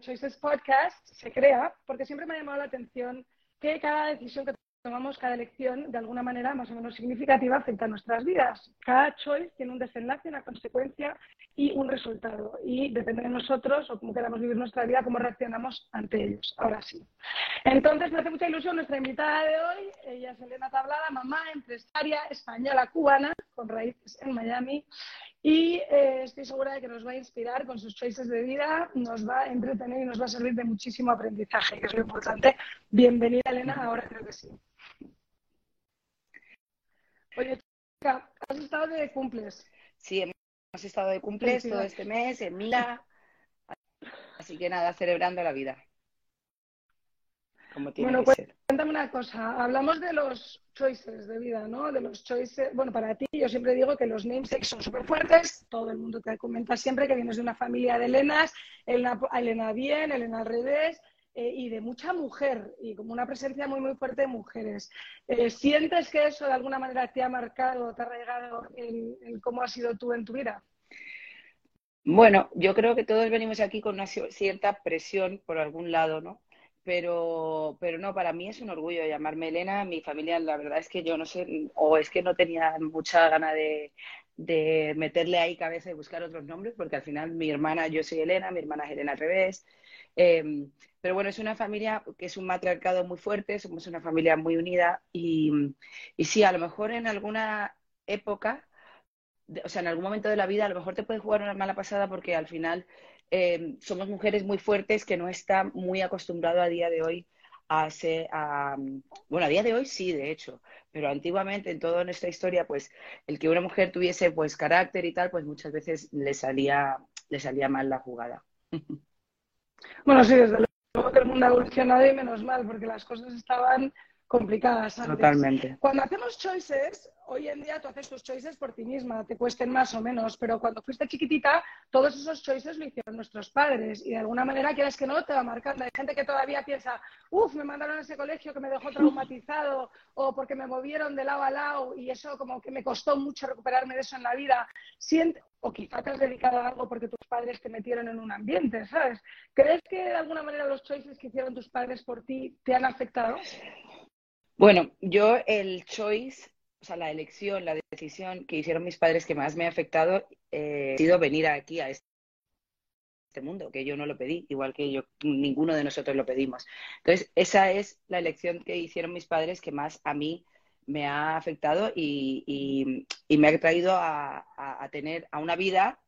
Choices Podcast, se crea porque siempre me ha llamado la atención que cada decisión que tomamos, cada elección, de alguna manera más o menos significativa, afecta a nuestras vidas. Cada choice tiene un desenlace, una consecuencia y un resultado. Y depende de nosotros o cómo queramos vivir nuestra vida, cómo reaccionamos ante ellos. Ahora sí. Entonces, me hace mucha ilusión nuestra invitada de hoy. Ella es Elena Tablada, mamá, empresaria española cubana, con raíces en Miami. Y eh, estoy segura de que nos va a inspirar con sus choices de vida, nos va a entretener y nos va a servir de muchísimo aprendizaje, que es lo importante. Bienvenida, Elena, ahora creo que sí. Oye, chica, ¿has estado de cumples? Sí, hemos estado de cumples todo este mes en Mila. Así que nada, celebrando la vida. Como tiene bueno, que ser. cuéntame una cosa. Hablamos de los choices de vida, ¿no? De los choices. Bueno, para ti, yo siempre digo que los namesakes son súper fuertes. Todo el mundo te comenta siempre que vienes de una familia de Elenas. Elena, Elena bien, Elena al revés. Eh, y de mucha mujer y como una presencia muy, muy fuerte de mujeres. Eh, ¿Sientes que eso de alguna manera te ha marcado, te ha arraigado en, cómo has sido tú en tu vida? Bueno, yo creo que todos venimos aquí con una cierta presión por algún lado, ¿no? Pero, pero no, para mí es un orgullo llamarme Elena. Mi familia, la verdad es que yo no sé, o es que no tenía mucha gana de, de meterle ahí cabeza y buscar otros nombres, porque al final mi hermana, yo soy Elena, mi hermana es Elena al revés. Em, pero bueno, es una familia que es un matriarcado muy fuerte, somos una familia muy unida y, y sí, a lo mejor en alguna época, o sea, en algún momento de la vida, a lo mejor te puede jugar una mala pasada porque al final em, somos mujeres muy fuertes que no están muy acostumbrados a día de hoy a ser, bueno, a día de hoy sí, de hecho, pero antiguamente en toda nuestra historia, pues el que una mujer tuviese pues carácter y tal, pues muchas veces le salía, le salía mal la jugada. Bueno, sí, desde luego que el mundo ha evolucionado y menos mal, porque las cosas estaban complicadas antes. Totalmente. Cuando hacemos choices, hoy en día tú haces tus choices por ti misma, te cuesten más o menos, pero cuando fuiste chiquitita, todos esos choices lo hicieron nuestros padres y de alguna manera, quieras que no, te va marcando. Hay gente que todavía piensa, uff, me mandaron a ese colegio que me dejó traumatizado o porque me movieron de lado a lado y eso como que me costó mucho recuperarme de eso en la vida. Siente, o quizá te has dedicado a algo porque tus padres te metieron en un ambiente, ¿sabes? ¿Crees que de alguna manera los choices que hicieron tus padres por ti te han afectado? Bueno, yo el choice o sea, la elección, la decisión que hicieron mis padres que más me ha afectado eh, ha sido venir aquí a este mundo, que yo no lo pedí, igual que yo, ninguno de nosotros lo pedimos. Entonces, esa es la elección que hicieron mis padres que más a mí me ha afectado y, me ha traído a, tener a una vida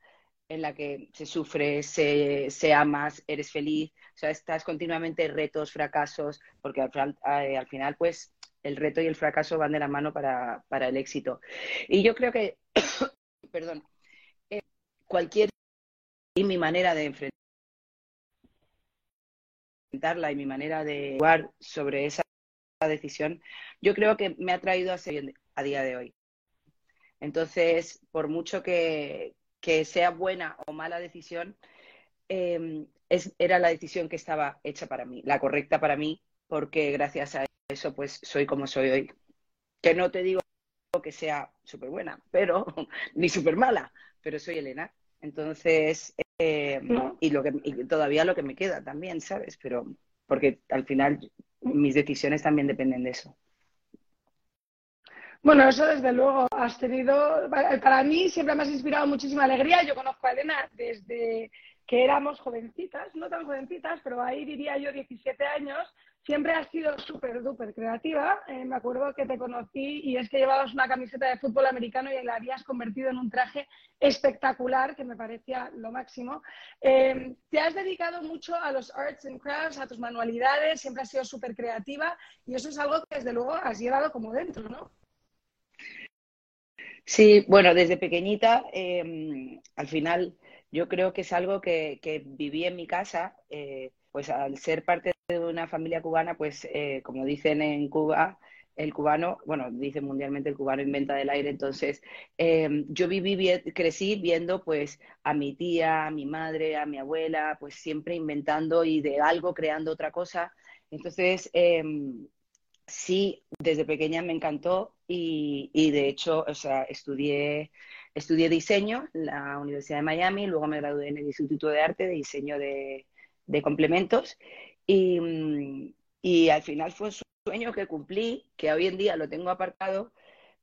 en la que se sufre, se, se, amas, eres feliz, o sea, estás continuamente retos, fracasos, porque al, al final, pues, el reto y el fracaso van de la mano para, el éxito. Y yo creo que, perdón, eh, cualquier y mi manera de enfrentarla y mi manera de jugar sobre esa decisión, yo creo que me ha traído a a día de hoy. Entonces, por mucho que, sea buena o mala decisión, em, es, era la decisión que estaba hecha para mí, la correcta para mí, porque gracias a eso pues soy como soy hoy. Que no te digo que sea súper buena, pero ni súper mala, pero soy Elena. Entonces, eh, y, lo que, todavía lo que me queda también, ¿sabes? Pero porque al final mis decisiones también dependen de eso. Bueno, eso desde luego has tenido, para mí siempre me has inspirado muchísima alegría. Yo conozco a Elena desde que éramos jovencitas, no tan jovencitas, pero ahí diría yo 17 años, siempre has sido súper, súper creativa. Eh, me acuerdo que te conocí y es que llevabas una camiseta de fútbol americano y la habías convertido en un traje espectacular, que me parecía lo máximo. Eh, te has dedicado mucho a los arts and crafts, a tus manualidades, siempre has sido súper creativa y eso es algo que desde luego has llevado como dentro, ¿no? Sí, bueno, desde pequeñita, em, al final yo creo que es algo que, viví en mi casa, eh, pues al ser parte de una familia cubana, pues eh, como dicen en Cuba, el cubano, bueno, dice mundialmente el cubano inventa del aire, entonces em, yo viví, crecí viendo pues a mi tía, a mi madre, a mi abuela, pues siempre inventando y de algo creando otra cosa. Entonces, em, sí, desde pequeña me encantó y, y, de hecho, o sea, estudié estudié diseño en la Universidad de Miami, luego me gradué en el Instituto de Arte de Diseño de, Complementos y, mm, y al final fue un sueño que cumplí, que hoy en día lo tengo aparcado,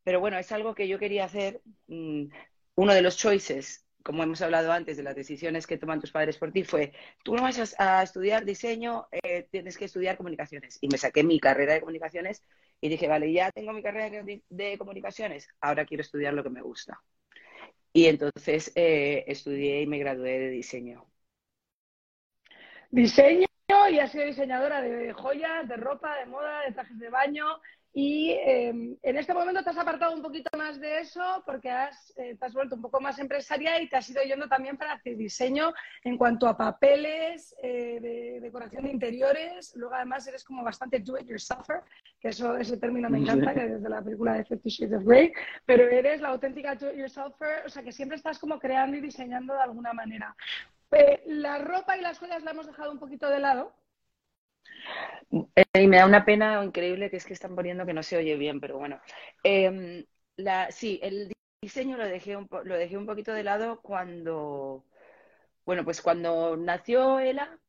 pero bueno, es algo que yo quería hacer. Mm, uno de los choices como hemos hablado antes de las decisiones que toman tus padres por ti, fue, tú no vas a, estudiar diseño, eh, tienes que estudiar comunicaciones. Y me saqué mi carrera de comunicaciones y dije, vale, ya tengo mi carrera de, comunicaciones, ahora quiero estudiar lo que me gusta. Y entonces eh, estudié y me gradué de diseño. Diseño y has sido diseñadora de joyas, de ropa, de moda, de trajes de baño. Y em, en este momento te has apartado un poquito más de eso porque has, eh, te has vuelto un poco más empresaria y te has ido yendo también para hacer diseño en cuanto a papeles, eh, de decoración de interiores. Luego además eres como bastante do-it-yourselfer, que eso, ese término me encanta, que desde la película de Fifty Shades of Grey, pero eres la auténtica do-it-yourselfer, o sea que siempre estás como creando y diseñando de alguna manera. La ropa y las joyas la hemos dejado un poquito de lado eh, y me da una pena increíble que es que están poniendo que no se oye bien, pero bueno. Em, la, sí, el diseño lo dejé, un lo dejé un poquito de lado cuando, bueno, pues cuando nació Ela,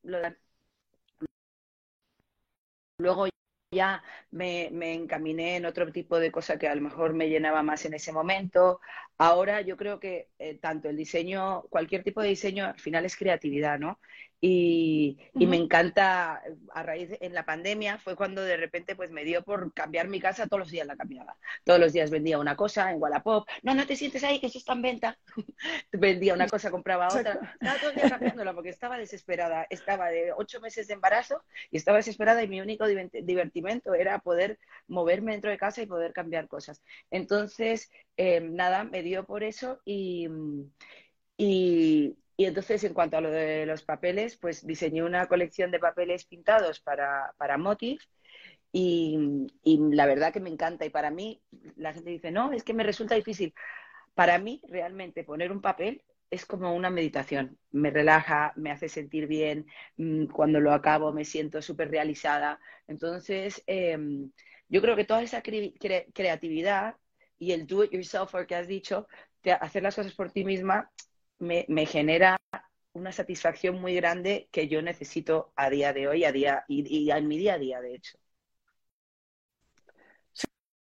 luego ya me, me, encaminé en otro tipo de cosa que a lo mejor me llenaba más en ese momento. Ahora yo creo que eh, tanto el diseño, cualquier tipo de diseño, al final es creatividad, ¿no? Y, me encanta, a raíz en la pandemia fue cuando de repente pues me dio por cambiar mi casa, todos los días la cambiaba. Todos los días vendía una cosa en Wallapop. No, no te sientes ahí, que eso está en venta. vendía una cosa, compraba otra. Estaba todo el día cambiándola porque estaba desesperada. Estaba de ocho meses de embarazo y estaba desesperada y mi único divertimento era poder moverme dentro de casa y poder cambiar cosas. Entonces, eh, nada, me dio por eso y, y y entonces, en cuanto a lo de los papeles, pues diseñé una colección de papeles pintados para, para Motif y, la verdad que me encanta. Y para mí, la gente dice, no, es que me resulta difícil. Para mí, realmente, poner un papel es como una meditación. Me relaja, me hace sentir bien. Mm, cuando lo acabo, me siento súper realizada. Entonces, em, yo creo que toda esa creatividad y el do it yourself, que has dicho, hacer las cosas por ti misma, me, genera una satisfacción muy grande que yo necesito a día de hoy, a día y, en mi día a día, de hecho.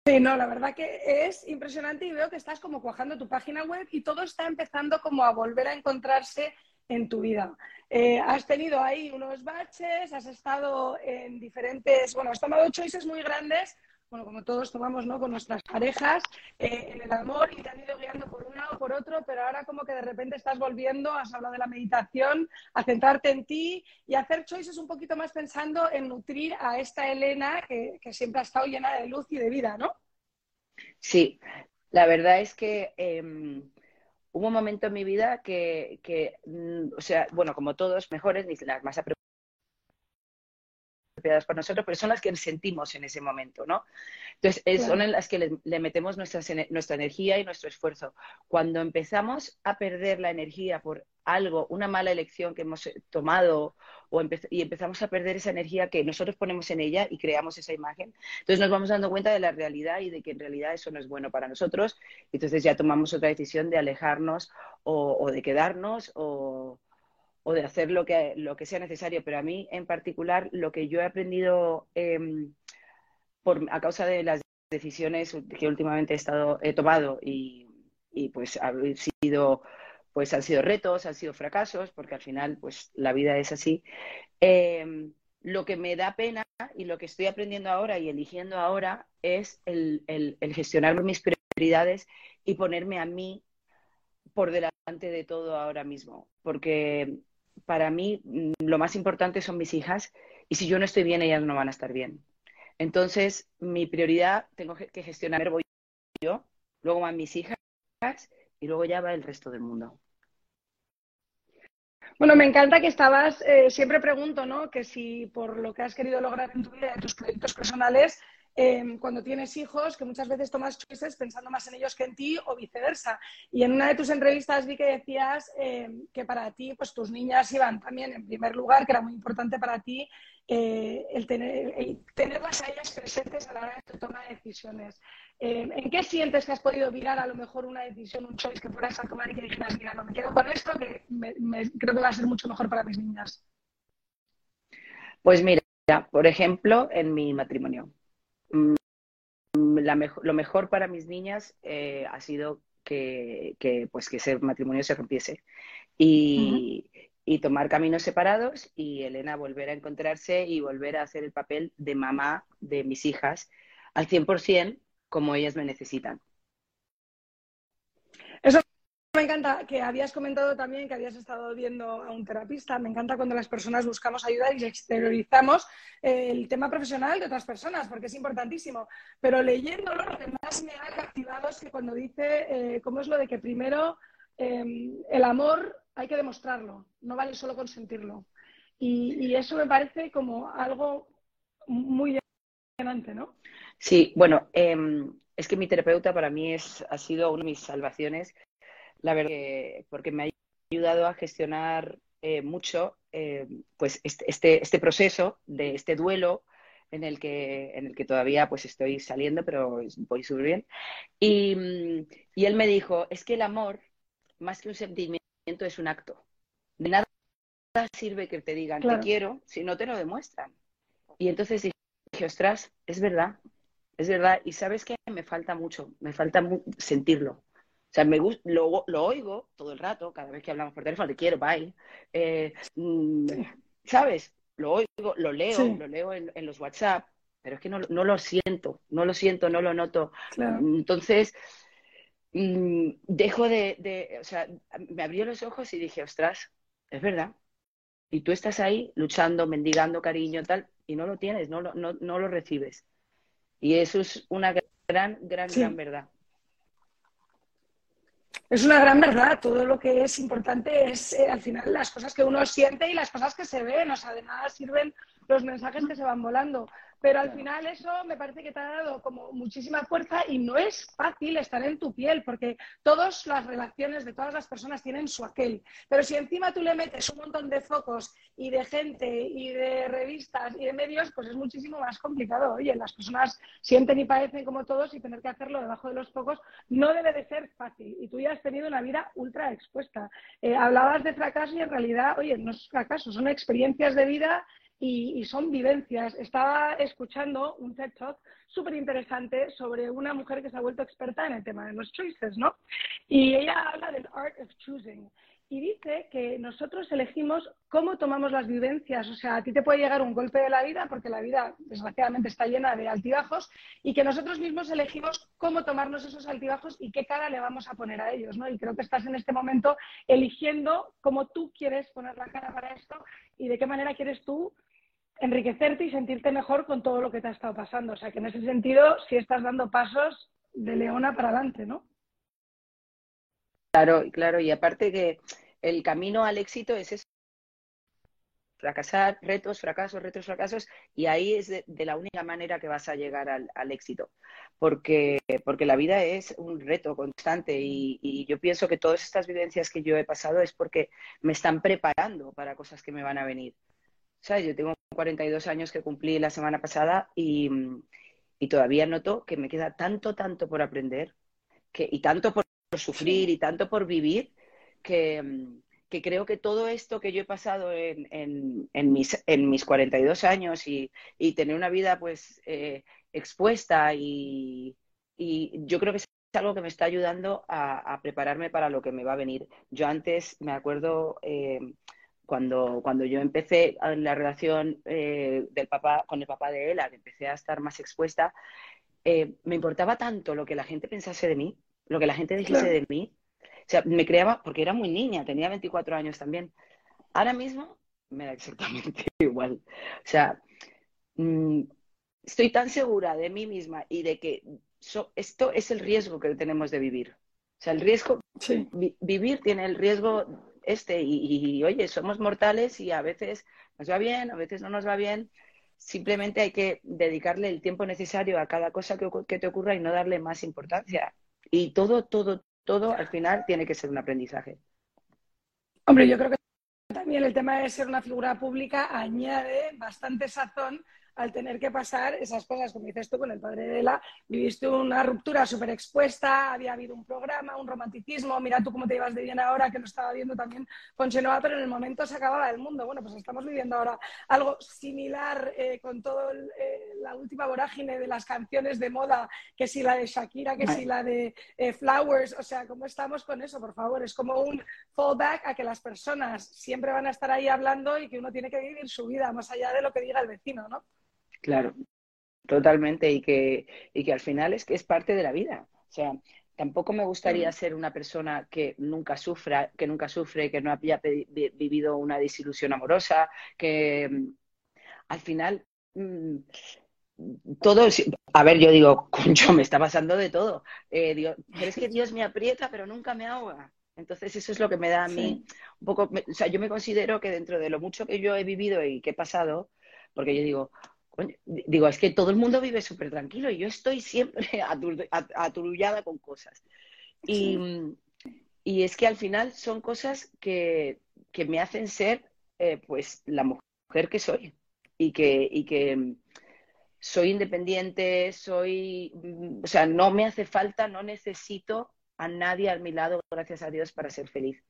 Sí, no, la verdad que es impresionante y veo que estás como cuajando tu página web y todo está empezando como a volver a encontrarse en tu vida. Eh, has tenido ahí unos baches, has estado en diferentes, bueno, has tomado choices muy grandes bueno, como todos tomamos, ¿no? Con nuestras parejas, eh, en el amor y te han ido guiando por un lado por otro, pero ahora como que de repente estás volviendo, has hablado de la meditación, a centrarte en ti y hacer choices un poquito más pensando en nutrir a esta Elena que, siempre ha estado llena de luz y de vida, ¿no? Sí, la verdad es que em, hubo un momento en mi vida que, que, mm, o sea, bueno, como todos, mejores, ni las más para nosotros, pero son las que sentimos en ese momento, ¿no? Entonces, son en las que le, metemos nuestra, nuestra energía y nuestro esfuerzo. Cuando empezamos a perder la energía por algo, una mala elección que hemos tomado o y empezamos a perder esa energía que nosotros ponemos en ella y creamos esa imagen, entonces nos vamos dando cuenta de la realidad y de que en realidad eso no es bueno para nosotros, entonces ya tomamos otra decisión de alejarnos o de quedarnos o, o de hacer lo que, lo que sea necesario, pero a mí en particular lo que yo he aprendido em, por, a causa de las decisiones que últimamente he, estado, he tomado y, y pues ha sido pues han sido retos, han sido fracasos, porque al final pues la vida es así. Em, lo que me da pena y lo que estoy aprendiendo ahora y eligiendo ahora es el, el, el gestionar mis prioridades y ponerme a mí por delante de todo ahora mismo, porque para mí mm, lo más importante son mis hijas y si yo no estoy bien, ellas no van a estar bien. Entonces, mi prioridad tengo que gestionar voy yo, luego van mis hijas y luego ya va el resto del mundo. Bueno, me encanta que estabas, eh, siempre pregunto, ¿no? Que si por lo que has querido lograr en tu vida, en tus proyectos personales, Em, cuando tienes hijos, que muchas veces tomas choices pensando más en ellos que en ti o viceversa. Y en una de tus entrevistas vi que decías em, que para ti, pues tus niñas iban también en primer lugar, que era muy importante para ti eh, el, tener, tenerlas a ellas presentes a la hora de tu toma de decisiones. Eh, ¿En qué sientes que has podido virar a lo mejor una decisión, un choice que fueras a tomar y que dijeras, mira, no me quedo con esto, que creo que va a ser mucho mejor para mis niñas? Pues mira, por ejemplo, en mi matrimonio. Mm, lo mejor para mis niñas eh, ha sido que, pues que ese matrimonio se rompiese y, y, tomar caminos separados y Elena volver a encontrarse y volver a hacer el papel de mamá de mis hijas al 100% como ellas me necesitan. Eso me encanta que habías comentado también que habías estado viendo a un terapista. Me encanta cuando las personas buscamos ayuda y exteriorizamos el tema profesional de otras personas, porque es importantísimo. Pero leyéndolo, lo que más me ha captivado es que cuando dice eh, cómo es lo de que primero em, el amor hay que demostrarlo, no vale solo consentirlo. Y, y eso me parece como algo muy emocionante, ¿no? Sí, bueno, em, es que mi terapeuta para mí es, ha sido una de mis salvaciones, la verdad, porque me ha ayudado a gestionar eh, mucho eh, pues este, este, este, proceso de este duelo en el que, en el que todavía pues estoy saliendo, pero voy súper bien. Y, y él me dijo, es que el amor, más que un sentimiento, es un acto. De nada sirve que te digan te quiero si no te lo demuestran. Y entonces dije, ostras, es verdad, es verdad, y sabes que me falta mucho, me falta sentirlo. O sea, me lo, lo, oigo todo el rato, cada vez que hablamos por teléfono, te quiero, bye. Eh, mm, ¿Sabes? Lo oigo, lo leo, lo leo en, los WhatsApp, pero es que no, lo siento, no lo siento, no lo noto. Entonces, mm, dejo de, de, o sea, me abrió los ojos y dije, ostras, es verdad. Y tú estás ahí luchando, mendigando cariño, tal, y no lo tienes, no no, no lo recibes. Y eso es una gran, gran, gran verdad. Es una gran verdad. Todo lo que es importante es, eh, al final, las cosas que uno siente y las cosas que se ven. O sea, de nada sirven los mensajes que se van volando. Pero al final eso me parece que te ha dado como muchísima fuerza y no es fácil estar en tu piel porque todas las relaciones de todas las personas tienen su aquel. Pero si encima tú le metes un montón de focos y de gente y de revistas y de medios, pues es muchísimo más complicado. Oye, las personas sienten y padecen como todos y tener que hacerlo debajo de los focos no debe de ser fácil. Y tú ya has tenido una vida ultra expuesta. Eh, hablabas de fracaso y en realidad, oye, no es fracaso, son experiencias de vida y, son vivencias. Estaba escuchando un TED Talk súper interesante sobre una mujer que se ha vuelto experta en el tema de los choices, ¿no? Y ella habla del art of choosing. Y dice que nosotros elegimos cómo tomamos las vivencias. O sea, a ti te puede llegar un golpe de la vida, porque la vida desgraciadamente está llena de altibajos, y que nosotros mismos elegimos cómo tomarnos esos altibajos y qué cara le vamos a poner a ellos. ¿no? Y creo que estás en este momento eligiendo cómo tú quieres poner la cara para esto y de qué manera quieres tú enriquecerte y sentirte mejor con todo lo que te ha estado pasando. O sea, que en ese sentido sí estás dando pasos de leona para adelante, ¿no? Claro, claro, y aparte que el camino al éxito es eso. Fracasar, retos, fracasos, retos, fracasos, y ahí es de, la única manera que vas a llegar al, éxito, porque, porque la vida es un reto constante y, y, yo pienso que todas estas vivencias que yo he pasado es porque me están preparando para cosas que me van a venir. ¿Sabes? Yo tengo 42 años que cumplí la semana pasada y, todavía noto que me queda tanto, tanto por aprender que, y tanto por sufrir y tanto por vivir que, creo que todo esto que yo he pasado en, en, mis, en mis 42 años y, tener una vida pues eh, expuesta y, yo creo que es algo que me está ayudando a, prepararme para lo que me va a venir. Yo antes me acuerdo... Eh, cuando, cuando yo empecé la relación eh, del papá, con el papá de Ela, que empecé a estar más expuesta, eh, me importaba tanto lo que la gente pensase de mí, lo que la gente dijese de mí. O sea, me creaba, porque era muy niña, tenía 24 años también. Ahora mismo me da exactamente igual. O sea, mm, estoy tan segura de mí misma y de que esto es el riesgo que tenemos de vivir. O sea, el riesgo, vivir tiene el riesgo este y, oye, somos mortales y a veces nos va bien, a veces no nos va bien. Simplemente hay que dedicarle el tiempo necesario a cada cosa que, que te ocurra y no darle más importancia. Y todo, todo, todo al final tiene que ser un aprendizaje. Hombre, yo creo que también el tema de ser una figura pública añade bastante sazón al tener que pasar esas cosas, como dices tú con el padre de Ela, viviste una ruptura súper expuesta, había habido un programa, un romanticismo, mira tú cómo te llevas de bien ahora, que lo estaba viendo también con Chenoa, pero en el momento se acababa el mundo. Bueno, pues estamos viviendo ahora algo similar eh, con toda eh, la última vorágine de las canciones de moda, que si la de Shakira, que si la de eh, Flowers, o sea, ¿cómo estamos con eso, por favor? Es como un fallback a que las personas siempre van a estar ahí hablando y que uno tiene que vivir su vida más allá de lo que diga el vecino, ¿no? Claro, totalmente, y que, y que al final es que es parte de la vida. O sea, tampoco me gustaría ser una persona que nunca sufra, que nunca sufre, que no haya vivido una desilusión amorosa, que mm, al final mm, todo, a ver, yo digo, concho, me está pasando de todo. Eh, pero es que Dios me aprieta, pero nunca me ahoga. Entonces, eso es lo que me da a mí un poco. o sea, yo me considero que dentro de lo mucho que yo he vivido y que he pasado, porque yo digo, digo, es que todo el mundo vive súper tranquilo y yo estoy siempre aturullada con cosas. Y, y, es que al final son cosas que, que me hacen ser, eh, pues, la mujer que soy y que, y que soy independiente, soy, o sea, no me hace falta, no necesito a nadie a mi lado, gracias a Dios, para ser feliz.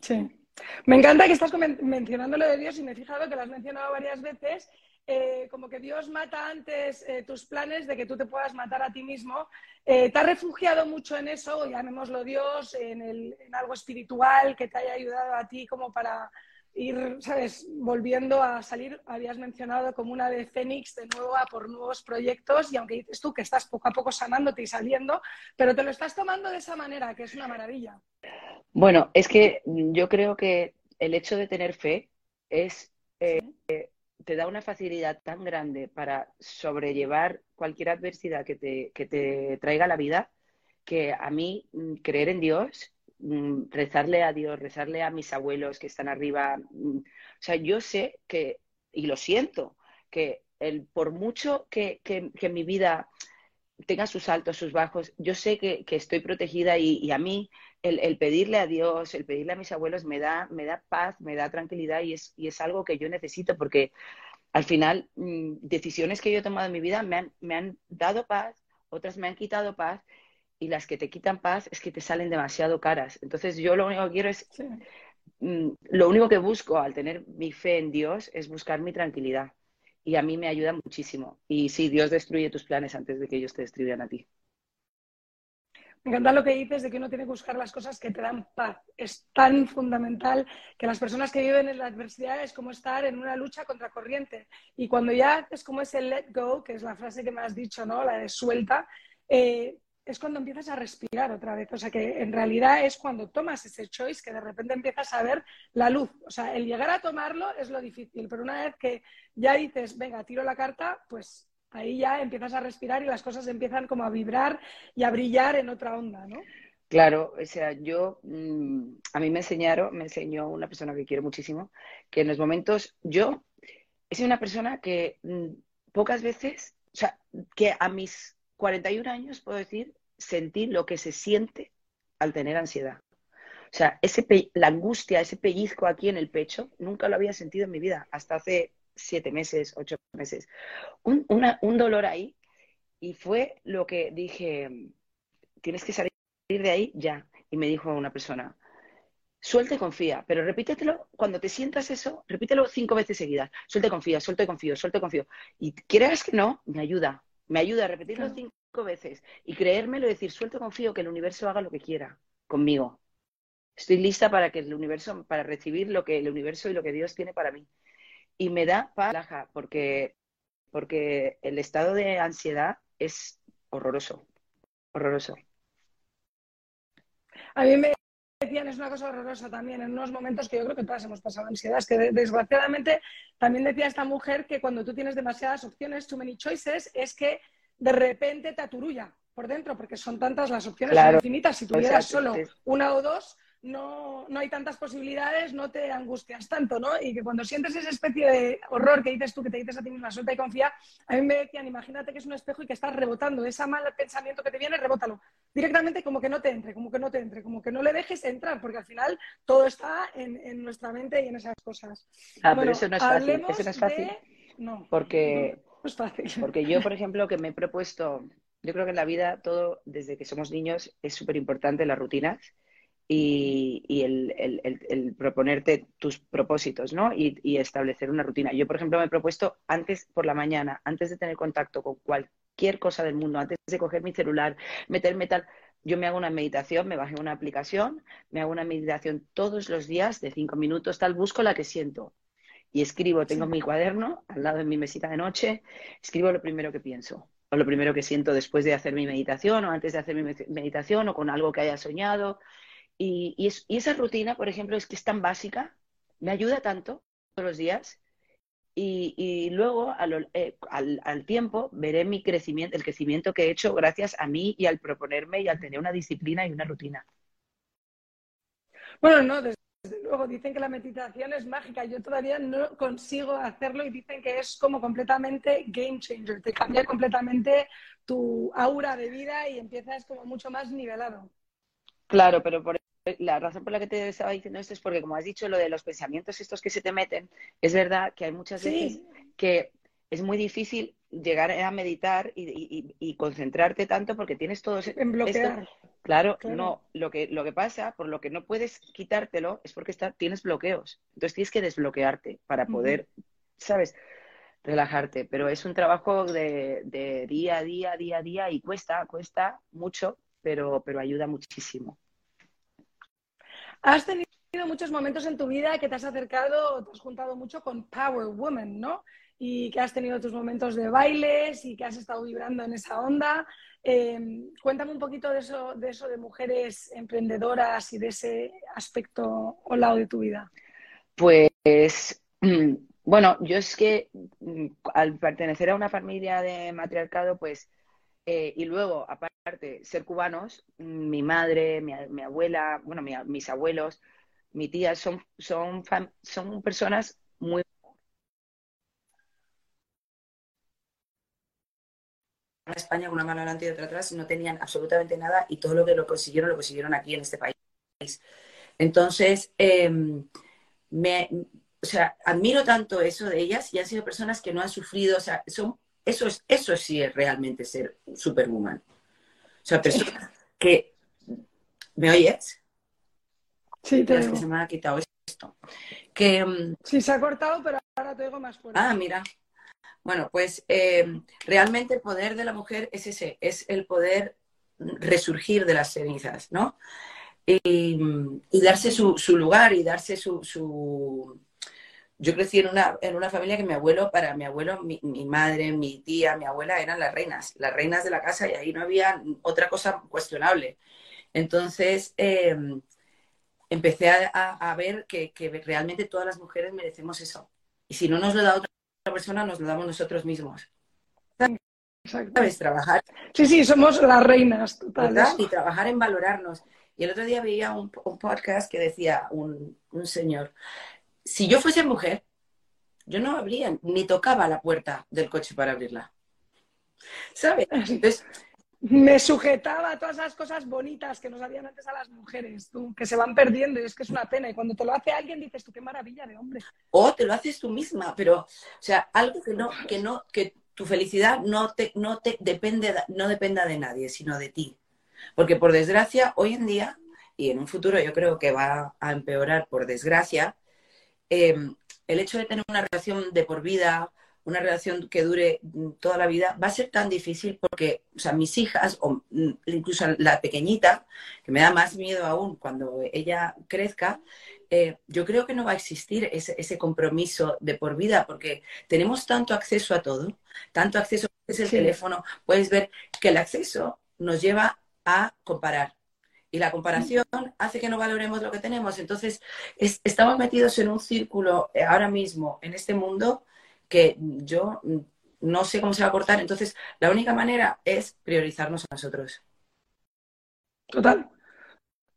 Sí. Me encanta que estás mencionando lo de Dios y me he fijado que lo has mencionado varias veces. Eh, como que Dios mata antes eh, tus planes de que tú te puedas matar a ti mismo. Eh, ¿Te has refugiado mucho en eso, llamémoslo Dios, en, en algo espiritual que te haya ayudado a ti como para ir, ¿sabes?, volviendo a salir, habías mencionado como una de Fénix de nuevo a por nuevos proyectos y aunque dices tú que estás poco a poco sanándote y saliendo, pero te lo estás tomando de esa manera, que es una maravilla. Bueno, es que yo creo que el hecho de tener fe es, eh, te da una facilidad tan grande para sobrellevar cualquier adversidad que te, que te traiga la vida, que a mí mm, creer en Dios rezarle a Dios, rezarle a mis abuelos que están arriba. Mm, o sea, yo sé que, y lo siento, que el, por mucho que, que, mi vida tenga sus altos, sus bajos, yo sé que, que estoy protegida y, a mí el, el, pedirle a Dios, el pedirle a mis abuelos me da, me da paz, me da tranquilidad y es, y es algo que yo necesito porque al final mm, decisiones que yo he tomado en mi vida me han, me han dado paz, otras me han quitado paz y las que te quitan paz es que te salen demasiado caras. Entonces yo lo único que quiero es, mm, lo único que busco al tener mi fe en Dios es buscar mi tranquilidad. Y a mí me ayuda muchísimo. Y sí, Dios destruye tus planes antes de que ellos te destruyan a ti. Me encanta lo que dices de que uno tiene que buscar las cosas que te dan paz. Es tan fundamental que las personas que viven en la adversidad es como estar en una lucha contra corriente. Y cuando ya haces como ese let go, que es la frase que me has dicho, ¿no? La de suelta, eh, es cuando empiezas a respirar otra vez. O sea que en realidad es cuando tomas ese choice que de repente empiezas a ver la luz. O sea, el llegar a tomarlo es lo difícil, pero una vez que ya dices, venga, tiro la carta, pues ahí ya empiezas a respirar y las cosas empiezan como a vibrar y a brillar en otra onda, ¿no? Claro, o sea, yo, mm, a mí me enseñaron, me enseñó una persona que quiero muchísimo, que en los momentos, yo he sido una persona que mm, pocas veces, o sea, que a mis 41 años puedo decir, sentí lo que se siente al tener ansiedad. O sea, ese la angustia, ese pellizco aquí en el pecho, nunca lo había sentido en mi vida, hasta hace siete meses, ocho meses. Un, un dolor ahí y fue lo que dije, tienes que salir de ahí ya. Y me dijo una persona, suelta y confía, pero repítetelo, cuando te sientas eso, repítelo cinco veces seguidas. Suelta y confía, suelta y confío, suelta y confío. Y creas que no, me ayuda. Me ayuda a repetirlo cinco veces y creérmelo y decir, suelto, confío que el universo haga lo que quiera conmigo. Estoy lista para que el universo, para recibir lo que el universo y lo que Dios tiene para mí. Y me da paz, porque, porque el estado de ansiedad es horroroso, horroroso. A mí me decían, es una cosa horrorosa también, en unos momentos que yo creo que todas hemos pasado ansiedad, es que desgraciadamente también decía esta mujer que cuando tú tienes demasiadas opciones, too many choices, es que de repente te aturulla por dentro, porque son tantas las opciones infinitas. Si tuvieras solo una o dos, no, no hay tantas posibilidades, no te angustias tanto, ¿no? Y que cuando sientes esa especie de horror que dices tú, que te dices a ti misma, suelta y confía, a mí me decían, imagínate que es un espejo y que estás rebotando, ese mal pensamiento que te viene, rebótalo. Directamente como que no te entre, como que no te entre, como que no le dejes entrar, porque al final todo está en, nuestra mente y en esas cosas. Ah, pero eso no es fácil, eso no es fácil no. Porque, no es fácil. porque yo, por ejemplo, que me he propuesto, yo creo que en la vida todo, desde que somos niños, es súper importante las rutinas y, y el, el, el, el, proponerte tus propósitos, ¿no? Y, y, establecer una rutina. Yo, por ejemplo, me he propuesto antes por la mañana, antes de tener contacto con cualquier cosa del mundo, antes de coger mi celular, meterme tal, yo me hago una meditación, me bajé una aplicación, me hago una meditación todos los días de cinco minutos, tal, busco la que siento. Y escribo, tengo mi cuaderno al lado de mi mesita de noche, escribo lo primero que pienso, o lo primero que siento después de hacer mi meditación, o antes de hacer mi meditación, o con algo que haya soñado. Y, y, es, y esa rutina, por ejemplo, es que es tan básica, me ayuda tanto todos los días, y, luego al, eh, al, tiempo veré mi crecimiento, el crecimiento que he hecho gracias a mí y al proponerme y al tener una disciplina y una rutina. Bueno, no, desde luego dicen que la meditación es mágica. Yo todavía no consigo hacerlo y dicen que es como completamente game changer. Te cambia completamente tu aura de vida y empiezas como mucho más nivelado. Claro, pero por la razón por la que te estaba diciendo esto es porque, como has dicho, lo de los pensamientos estos que se te meten, es verdad que hay muchas veces sí. que es muy difícil llegar a meditar y, y, y, concentrarte tanto porque tienes todo en bloquear. Esto. Claro, claro, no. Lo que, lo que pasa, por lo que no puedes quitártelo, es porque está, tienes bloqueos. Entonces tienes que desbloquearte para poder, uh -huh. ¿sabes? Relajarte. Pero es un trabajo de, de día a día, día a día y cuesta, cuesta mucho, pero, pero ayuda muchísimo. Has tenido muchos momentos en tu vida que te has acercado, te has juntado mucho con Power Woman, ¿no? Y que has tenido tus momentos de bailes y que has estado vibrando en esa onda. Eh, cuéntame un poquito de eso, de eso de mujeres emprendedoras y de ese aspecto o lado de tu vida. Pues, bueno, yo es que al pertenecer a una familia de matriarcado, pues, eh, y luego, aparte, ser cubanos, mi madre, mi, abuela, bueno, mi, mis abuelos, mi tía, son, son, son personas muy España una mano adelante y otra atrás, no tenían absolutamente nada y todo lo que lo consiguieron, lo consiguieron aquí en este país. Entonces, eh, me, o sea, admiro tanto eso de ellas y han sido personas que no han sufrido, o sea, son, eso, es, eso sí es realmente ser superwoman. O sea, personas que... ¿Me oyes? Sí, te es que se me ha quitado esto. Que, um, sí, se ha cortado, pero ahora te oigo más fuerte. Ah, mira. Bueno, pues eh, realmente el poder de la mujer es ese, es el poder resurgir de las cenizas, ¿no? Y, y darse su, su, lugar y darse su, su... Yo crecí en una, en una, familia que mi abuelo, para mi abuelo, mi, mi, madre, mi tía, mi abuela eran las reinas, las reinas de la casa y ahí no había otra cosa cuestionable. Entonces, eh, empecé a, a, a ver que, que realmente todas las mujeres merecemos eso. Y si no nos lo da otra persona nos lo damos nosotros mismos. Exacto. ¿Sabes? Trabajar. Sí, sí, somos las reinas totales. Y trabajar en valorarnos. Y el otro día veía un, un podcast que decía un, un, señor, si yo fuese mujer, yo no abría ni tocaba la puerta del coche para abrirla. ¿Sabes? Entonces, me sujetaba a todas esas cosas bonitas que nos habían antes a las mujeres, tú, que se van perdiendo y es que es una pena. Y cuando te lo hace alguien dices tú, qué maravilla de hombre. O te lo haces tú misma, pero, o sea, algo que no, que no, que tu felicidad no te, no te depende, no dependa de nadie, sino de ti. Porque por desgracia, hoy en día, y en un futuro yo creo que va a empeorar por desgracia, eh, el hecho de tener una relación de por vida, una relación que dure toda la vida, va a ser tan difícil porque, o sea, mis hijas, o incluso la pequeñita, que me da más miedo aún cuando ella crezca, eh, yo creo que no va a existir ese, ese, compromiso de por vida porque tenemos tanto acceso a todo, tanto acceso, es el sí. teléfono, puedes ver que el acceso nos lleva a comparar. Y la comparación hace que no valoremos lo que tenemos. Entonces, es, estamos metidos en un círculo eh, ahora mismo, en este mundo, que yo no sé cómo se va a cortar. Entonces, la única manera es priorizarnos a nosotros. Total.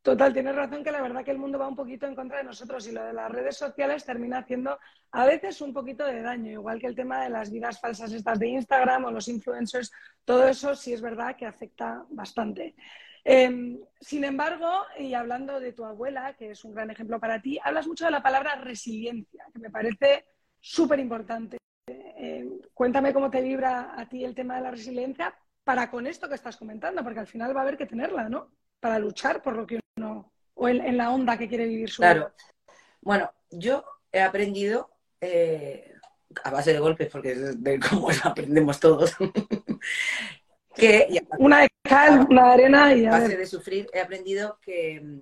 Total, tienes razón que la verdad que el mundo va un poquito en contra de nosotros y lo de las redes sociales termina haciendo a veces un poquito de daño, igual que el tema de las vidas falsas estas de Instagram o los influencers, todo eso sí es verdad que afecta bastante. Eh, sin embargo, y hablando de tu abuela, que es un gran ejemplo para ti, hablas mucho de la palabra resiliencia, que me parece súper importante eh, cuéntame cómo te vibra a ti el tema de la resiliencia para con esto que estás comentando, porque al final va a haber que tenerla, ¿no? Para luchar por lo que uno, o en, la onda que quiere vivir su claro. Bueno, yo he aprendido eh, a base de golpes, porque es de cómo aprendemos todos. Que, una de cal, una de arena y a base de sufrir he aprendido que mm,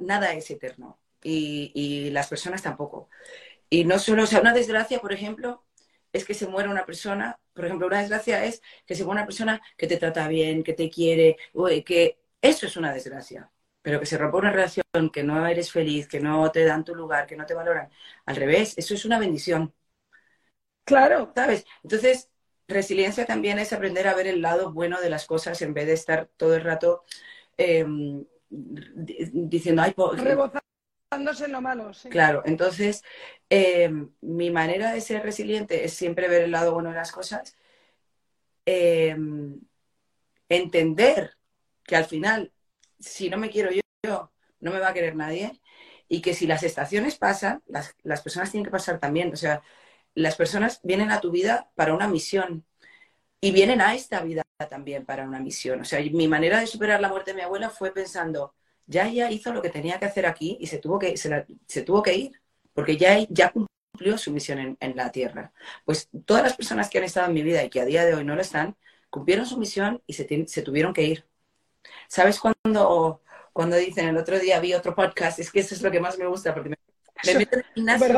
nada es eterno y, las personas tampoco. Y no solo, o sea, una desgracia, por ejemplo, es que se muera una persona, por ejemplo, una desgracia es que se muera una persona que te trata bien, que te quiere, que eso es una desgracia. Pero que se rompa una relación, que no eres feliz, que no te dan tu lugar, que no te valoran. Al revés, eso es una bendición. Claro. ¿Sabes? Entonces, resiliencia también es aprender a ver el lado bueno de las cosas en vez de estar todo el rato em, diciendo, ay, Rebozándose en lo malo, sí. Claro, entonces em, mi manera de ser resiliente es siempre ver el lado bueno de las cosas, em, entender que al final, si no me quiero yo, no me va a querer nadie, y que si las estaciones pasan, las, las personas tienen que pasar también. O sea, las personas vienen a tu vida para una misión y vienen a esta vida también para una misión. O sea, mi manera de superar la muerte de mi abuela fue pensando, ya ella hizo lo que tenía que hacer aquí y se tuvo que, se, tuvo que ir, porque ya, ya cumplió su misión en, la Tierra. Pues todas las personas que han estado en mi vida y que a día de hoy no lo están, cumplieron su misión y se, tuvieron que ir. ¿Sabes cuando, cuando dicen, el otro día vi otro podcast, es que eso es lo que más me gusta, me meto en el gimnasio,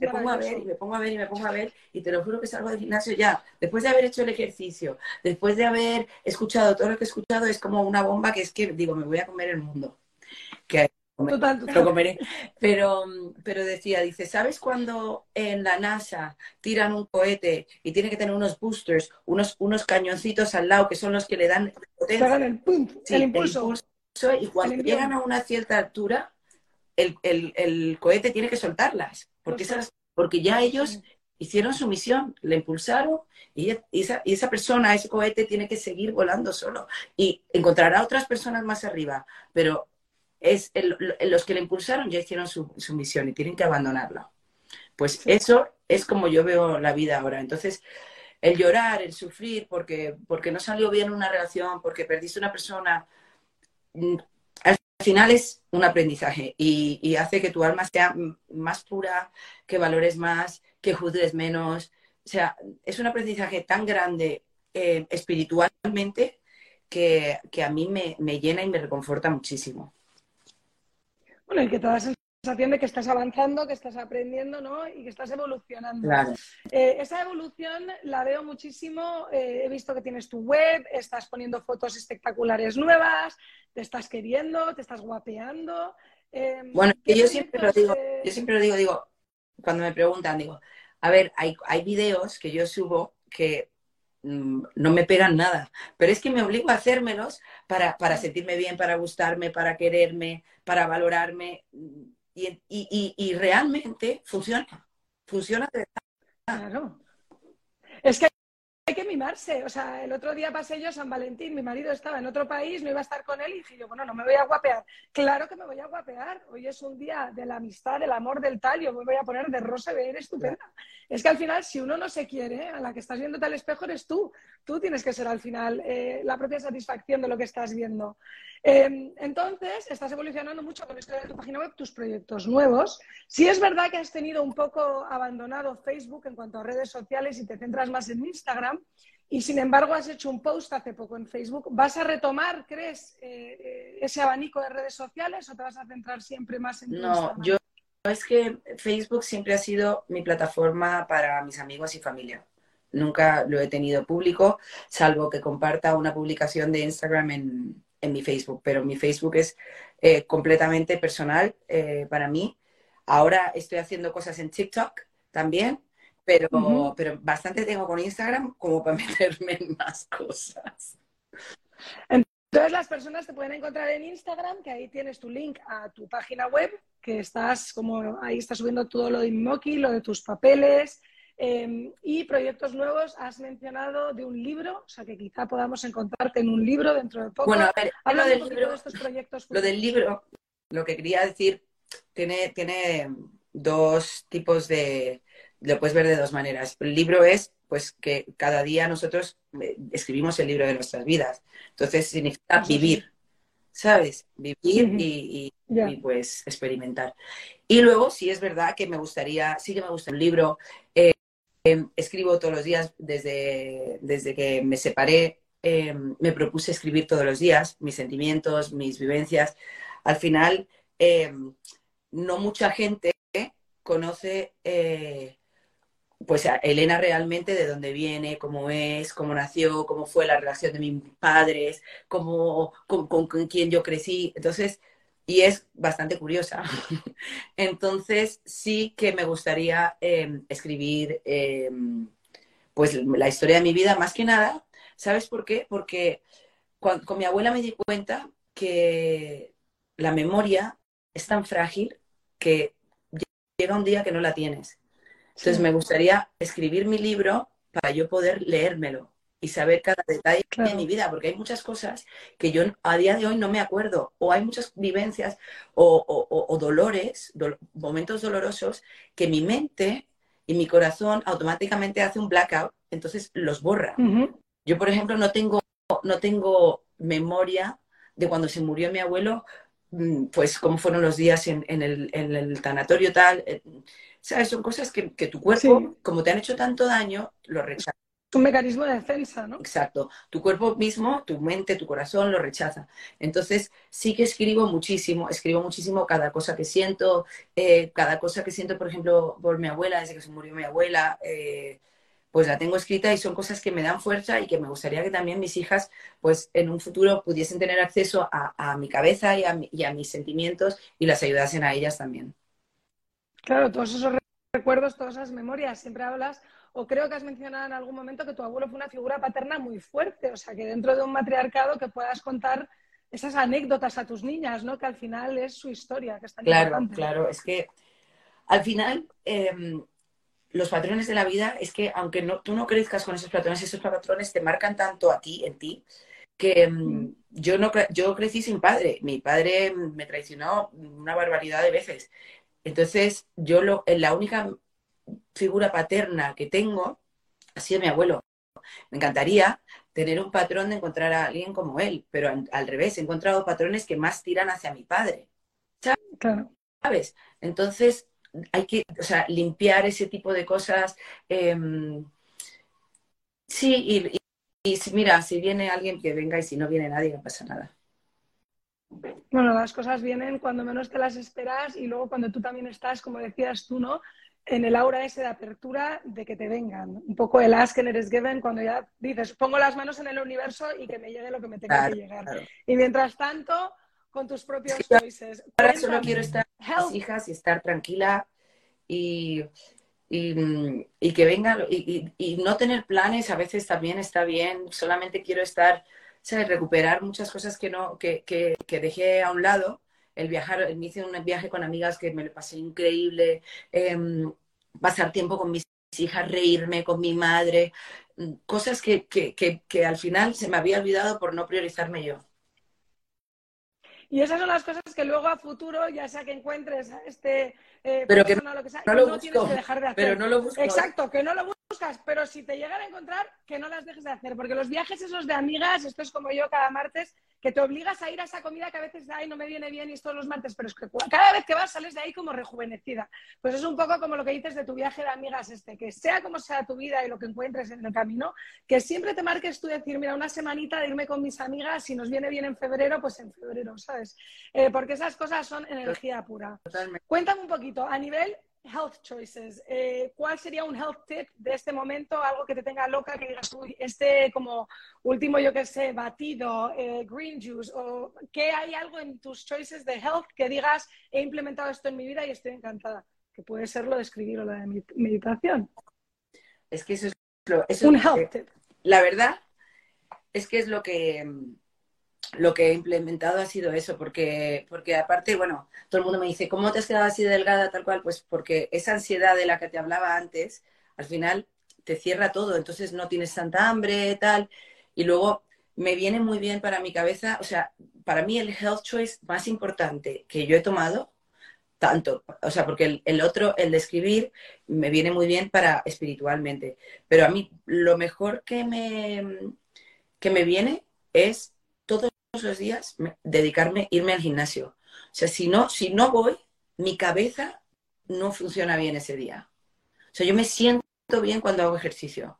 me pongo a ver y me pongo a ver y me pongo a ver y te lo juro que salgo del gimnasio ya, después de haber hecho el ejercicio, después de haber escuchado todo lo que he escuchado, es como una bomba que es que digo, me voy a comer el mundo. Que total, lo comeré. Pero, pero decía, dice, ¿sabes cuando en la NASA tiran un cohete y tiene que tener unos boosters, unos, unos cañoncitos al lado que son los que le dan potencia? El, el, impulso. y cuando llegan a una cierta altura, el, cohete tiene que soltarlas, porque, esas, porque ya ellos hicieron su misión, le impulsaron y esa, y esa persona, ese cohete tiene que seguir volando solo y encontrará otras personas más arriba, pero es los que le impulsaron ya hicieron su, misión y tienen que abandonarla. Pues eso es como yo veo la vida ahora. Entonces, el llorar, el sufrir porque, porque no salió bien una relación, porque perdiste una persona, mm, al final es un aprendizaje y, hace que tu alma sea más pura, que valores más, que juzgues menos. O sea, es un aprendizaje tan grande eh, espiritualmente que, a mí me, me, llena y me reconforta muchísimo. Bueno, y que todas sensación de que estás avanzando, que estás aprendiendo, ¿no? Y que estás evolucionando. Eh, esa evolución la veo muchísimo. Eh, he visto que tienes tu web, estás poniendo fotos espectaculares nuevas, te estás queriendo, te estás guapeando. Em, bueno, que yo siempre lo digo, yo siempre lo digo, digo, cuando me preguntan, digo, a ver, hay, hay videos que yo subo que mm, no me pegan nada, pero es que me obligo a hacérmelos para, para sentirme bien, para gustarme, para quererme, para valorarme y, realmente funciona, funciona de verdad. Claro. Es que hay que mimarse. O sea, el otro día pasé yo San Valentín, mi marido estaba en otro país, no iba a estar con él y dije yo, bueno, no me voy a guapear. Claro que me voy a guapear. Hoy es un día de la amistad, del amor, del tal, yo me voy a poner de rosa ver estupenda. Es que al final, si uno no se quiere, a la que estás viendo tal espejo eres tú. Tú tienes que ser al final eh, la propia satisfacción de lo que estás viendo. Em, entonces, estás evolucionando mucho con esto de tu página web, tus proyectos nuevos. Si es verdad que has tenido un poco abandonado Facebook en cuanto a redes sociales y te centras más en Instagram, y sin embargo has hecho un post hace poco en Facebook, ¿vas a retomar, crees, eh, eh, ese abanico de redes sociales o te vas a centrar siempre más en No, yo es que Facebook siempre ha sido mi plataforma para mis amigos y familia. Nunca lo he tenido público, salvo que comparta una publicación de Instagram en, en mi Facebook, pero mi Facebook es eh, completamente personal eh, para mí. Ahora estoy haciendo cosas en TikTok también, pero, pero bastante tengo con Instagram como para meterme en más cosas. Entonces las personas te pueden encontrar en Instagram, que ahí tienes tu link a tu página web, que estás como ahí estás subiendo todo lo de Mimoki, lo de tus papeles, Em, y proyectos nuevos, has mencionado de un libro, o sea que quizá podamos encontrarte en un libro dentro de poco. Bueno, a ver, hablo del libro, de estos proyectos. Lo del libro, lo que quería decir, tiene, tiene dos tipos de, lo puedes ver de dos maneras. El libro es, pues, que cada día nosotros eh, escribimos el libro de nuestras vidas. Entonces significa vivir, ¿sabes? Vivir y, pues experimentar. Y luego, sí es verdad que me gustaría, sí que me gusta un libro. Eh, em, escribo todos los días desde, desde que me separé. Em, me propuse escribir todos los días mis sentimientos, mis vivencias. Al final, em, no mucha gente conoce eh, pues a Elena realmente de dónde viene, cómo es, cómo nació, cómo fue la relación de mis padres, cómo, con, con, quién yo crecí. Entonces, y es bastante curiosa. Entonces, sí que me gustaría em, escribir em, pues la historia de mi vida, más que nada. ¿Sabes por qué? Porque con mi abuela me di cuenta que la memoria es tan frágil que llega un día que no la tienes. Entonces me gustaría escribir mi libro para yo poder leérmelo y saber cada detalle de mi vida, porque hay muchas cosas que yo a día de hoy no me acuerdo, o hay muchas vivencias o, dolores, momentos dolorosos, que mi mente y mi corazón automáticamente hace un blackout, entonces los borra. Yo, por ejemplo, no tengo, no tengo memoria de cuando se murió mi abuelo, mm, pues cómo fueron los días en, el, en el tanatorio tal. Eh, ¿Sabes? Son cosas que, tu cuerpo, como te han hecho tanto daño, lo rechaza. Un mecanismo de defensa, ¿no? Exacto. Tu cuerpo mismo, tu mente, tu corazón lo rechaza. Entonces, sí que escribo muchísimo, escribo muchísimo cada cosa que siento, eh, cada cosa que siento, por ejemplo, por mi abuela, desde que se murió mi abuela, eh, pues la tengo escrita y son cosas que me dan fuerza y que me gustaría que también mis hijas, pues en un futuro pudiesen tener acceso a, mi cabeza y a, y a mis sentimientos y las ayudasen a ellas también. Claro, todos esos recuerdos, todas esas memorias, siempre hablas, o creo que has mencionado en algún momento que tu abuelo fue una figura paterna muy fuerte, o sea, que dentro de un matriarcado que puedas contar esas anécdotas a tus niñas, ¿no? Que al final es su historia, que está Claro, claro, es que al final em, los patrones de la vida es que aunque no, tú no crezcas con esos patrones, esos patrones te marcan tanto a ti, en ti, que em, mm. yo, no, yo crecí sin padre. Mi padre me traicionó una barbaridad de veces. Entonces, yo lo, la única figura paterna que tengo ha sido mi abuelo. Me encantaría tener un patrón de encontrar a alguien como él, pero al, revés, he encontrado patrones que más tiran hacia mi padre. ¿Sabes? Entonces, hay que, o sea, limpiar ese tipo de cosas. Em, sí, y, y, mira, si viene alguien que venga y si no viene nadie, no pasa nada. Bueno, las cosas vienen cuando menos te las esperas y luego cuando tú también estás, como decías tú, ¿no? En el aura ese de apertura de que te vengan. Un poco el ask and it is given cuando ya dices, pongo las manos en el universo y que me llegue lo que me tenga que llegar. Y mientras tanto, con tus propios choices. Ahora solo quiero estar con mis hijas y estar tranquila y, y, que vengan y, y no tener planes a veces también está bien. Solamente quiero estar recuperar muchas cosas que, no, que, que, que dejé a un lado. El viajar, me hice un viaje con amigas que me lo pasé increíble, em, pasar tiempo con mis hijas, reírme con mi madre, mm, cosas que, que, que, al final se me había olvidado por no priorizarme yo. Y esas son las cosas que luego a futuro, ya sea que encuentres a este eh, pero que no, lo que sea, no, lo tienes que dejar de hacer. Pero no lo busco. Exacto, que no lo buscas, pero si te llegan a encontrar, que no las dejes de hacer. Porque los viajes esos de amigas, esto es como yo cada martes, que te obligas a ir a esa comida que a veces, ay, no me viene bien y es todos los martes, pero es que cada vez que vas sales de ahí como rejuvenecida. Pues es un poco como lo que dices de tu viaje de amigas este, que sea como sea tu vida y lo que encuentres en el camino, que siempre te marques tú decir, mira, una semanita de irme con mis amigas, si nos viene bien en febrero, pues en febrero, ¿sabes? Eh, porque esas cosas son energía pura. Totalmente. Cuéntame un poquito, a nivel health choices. Eh, ¿Cuál sería un health tip de este momento? Algo que te tenga loca, que digas, uy, este como último, yo que sé, batido, eh, green juice, o que hay algo en tus choices de health que digas, he implementado esto en mi vida y estoy encantada. Que puede ser lo de escribir o la de meditación. Es que eso es lo... Eso un health tip. La verdad es que es lo que lo que he implementado ha sido eso, porque, porque aparte, bueno, todo el mundo me dice, ¿cómo te has quedado así delgada tal cual? Pues porque esa ansiedad de la que te hablaba antes, al final te cierra todo, entonces no tienes tanta hambre, tal, y luego me viene muy bien para mi cabeza, o sea, para mí el health choice más importante que yo he tomado tanto, o sea, porque el, otro, el de escribir, me viene muy bien para espiritualmente, pero a mí lo mejor que me, que me viene es todos los días dedicarme, irme al gimnasio. O sea, si no, si no voy, mi cabeza no funciona bien ese día. O sea, yo me siento bien cuando hago ejercicio.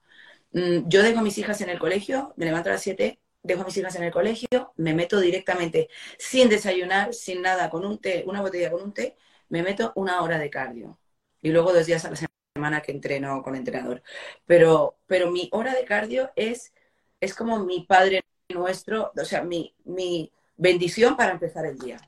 Mm, yo dejo a mis hijas en el colegio, me levanto a las 7, dejo a mis hijas en el colegio, me meto directamente, sin desayunar, sin nada, con un té, una botella con un té, me meto una hora de cardio. Y luego dos días a la semana que entreno con entrenador. Pero, pero mi hora de cardio es, es como mi padre nuestro, o sea, mi, mi bendición para empezar el día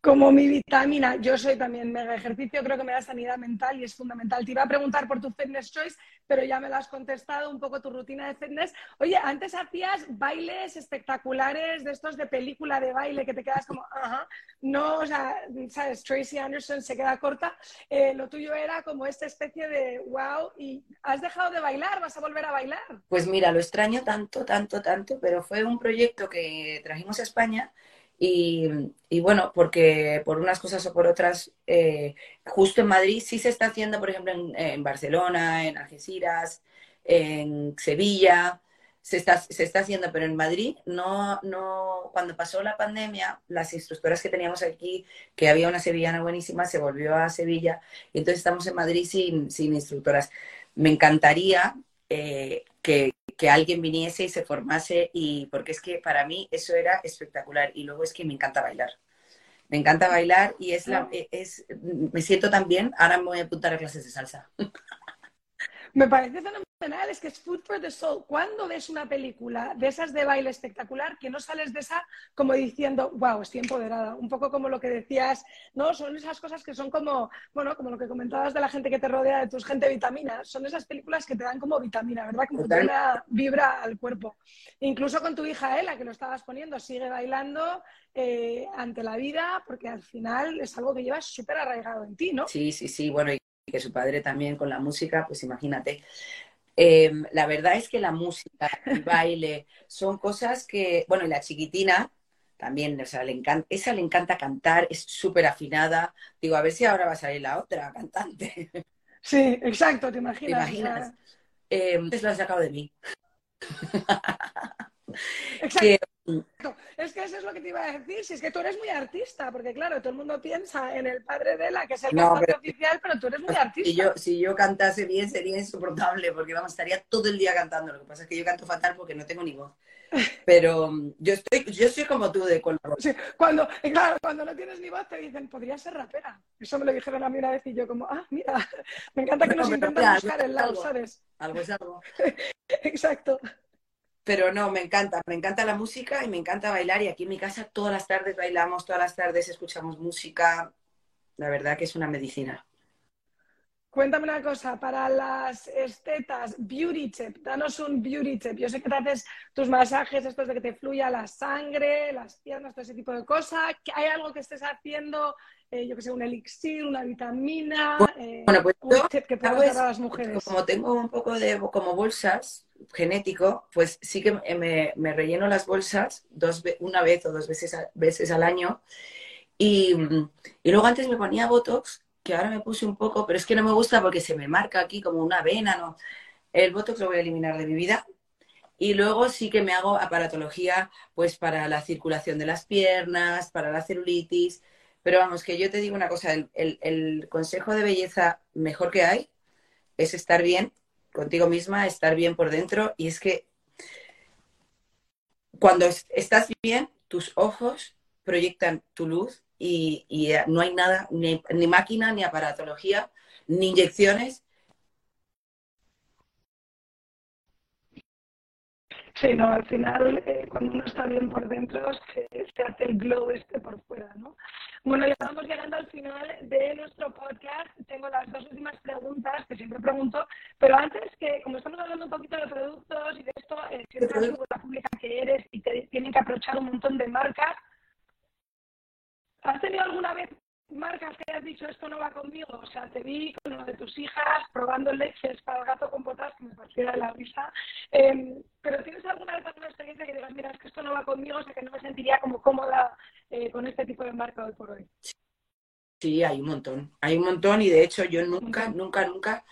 como mi vitamina. Yo soy también mega ejercicio, creo que me da sanidad mental y es fundamental. Te iba a preguntar por tu fitness choice, pero ya me lo has contestado, un poco tu rutina de fitness. Oye, antes hacías bailes espectaculares de estos de película de baile que te quedas como, ajá, no, o sea, sabes, Tracy Anderson se queda corta. Eh, lo tuyo era como esta especie de wow, y has dejado de bailar, vas a volver a bailar. Pues mira, lo extraño tanto, tanto, tanto, pero fue un proyecto que trajimos a España y, bueno, porque por unas cosas o por otras, eh, justo en Madrid sí se está haciendo, por ejemplo, en, Barcelona, en Algeciras, en Sevilla, se está, se está haciendo, pero en Madrid no, no, cuando pasó la pandemia, las instructoras que teníamos aquí, que había una sevillana buenísima, se volvió a Sevilla, y entonces estamos en Madrid sin, sin instructoras. Me encantaría eh, que, que alguien viniese y se formase y porque es que para mí eso era espectacular y luego es que me encanta bailar. Me encanta bailar y es la es me siento tan bien, ahora me voy a apuntar a clases de salsa. Me parece fenomenal, es que es Food for the Soul. Cuando ves una película de esas de baile espectacular, que no sales de esa como diciendo, wow, estoy empoderada. Un poco como lo que decías, ¿no? Son esas cosas que son como, bueno, como lo que comentabas de la gente que te rodea, de tus gente vitamina. Son esas películas que te dan como vitamina, ¿verdad? Como que una vibra al cuerpo. Incluso con tu hija Ela, que lo estabas poniendo, sigue bailando eh, ante la vida, porque al final es algo que llevas súper arraigado en ti, ¿no? Sí, sí, sí. Bueno, que su padre también con la música, pues imagínate. Em, la verdad es que la música, el baile, son cosas que, bueno, y la chiquitina también, o sea, le encanta, esa le encanta cantar, es súper afinada. Digo, a ver si ahora va a salir la otra cantante. Sí, exacto, te imaginas. ¿Te imaginas? Eh, lo has sacado de mí. Exacto. Es que eso es lo que te iba a decir, si es que tú eres muy artista, porque claro, todo el mundo piensa en el padre de la, que es el cantante oficial, pero tú eres muy artista. Si yo, si yo cantase bien sería insoportable, porque vamos, estaría todo el día cantando. Lo que pasa es que yo canto fatal porque no tengo ni voz. Pero mm, yo estoy, yo soy como tú de con sí, cuando, claro, cuando no tienes ni voz te dicen, podría ser rapera. Eso me lo dijeron a mí una vez y yo como, ah, mira, me encanta que nos intenten buscar el lado, ¿sabes? Algo es algo. Exacto. Pero no, me encanta, me encanta la música y me encanta bailar. Y aquí en mi casa todas las tardes bailamos, todas las tardes escuchamos música. La verdad que es una medicina. Cuéntame una cosa, para las estetas, beauty tip, danos un beauty tip. Yo sé que te haces tus masajes, estos de que te fluya la sangre, las piernas, todo ese tipo de cosas. ¿Hay algo que estés haciendo, eh, yo que sé, un elixir, una vitamina? Bueno, eh, pues un tip que puedas dar a las mujeres. Como tengo un poco de como bolsas, genético, pues sí que me, relleno las bolsas dos, una vez o dos veces, veces al año. Y, luego antes me ponía Botox, que ahora me puse un poco, pero es que no me gusta porque se me marca aquí como una vena, ¿no? El Botox lo voy a eliminar de mi vida. Y luego sí que me hago aparatología, pues para la circulación de las piernas, para la celulitis. Pero vamos, que yo te digo una cosa, el consejo de belleza mejor que hay es estar bien contigo misma, estar bien por dentro. Y es que cuando estás bien, tus ojos proyectan tu luz y, no hay nada, ni, ni, máquina, ni aparatología, ni inyecciones. Sí, no, al final, eh, cuando uno está bien por dentro, se, hace el glow este por fuera, ¿no? Bueno, ya estamos llegando al final de nuestro podcast. Tengo las dos últimas preguntas que siempre pregunto, pero antes que, como estamos hablando un poquito de productos y de esto, eh, si eres una figura pública que eres y te tienen que aprovechar un montón de marcas, ¿has tenido alguna vez marcas que hayas dicho esto no va conmigo? O sea, te vi con lo de tus hijas probando leches para el gato con potas, que me parecía de la risa. Em, pero ¿tienes alguna vez alguna experiencia que digas, mira, es que esto no va conmigo, o sea, que no me sentiría como cómoda eh, con este tipo de marca hoy por hoy? Sí, hay un montón. Hay un montón y de hecho yo nunca, nunca, nunca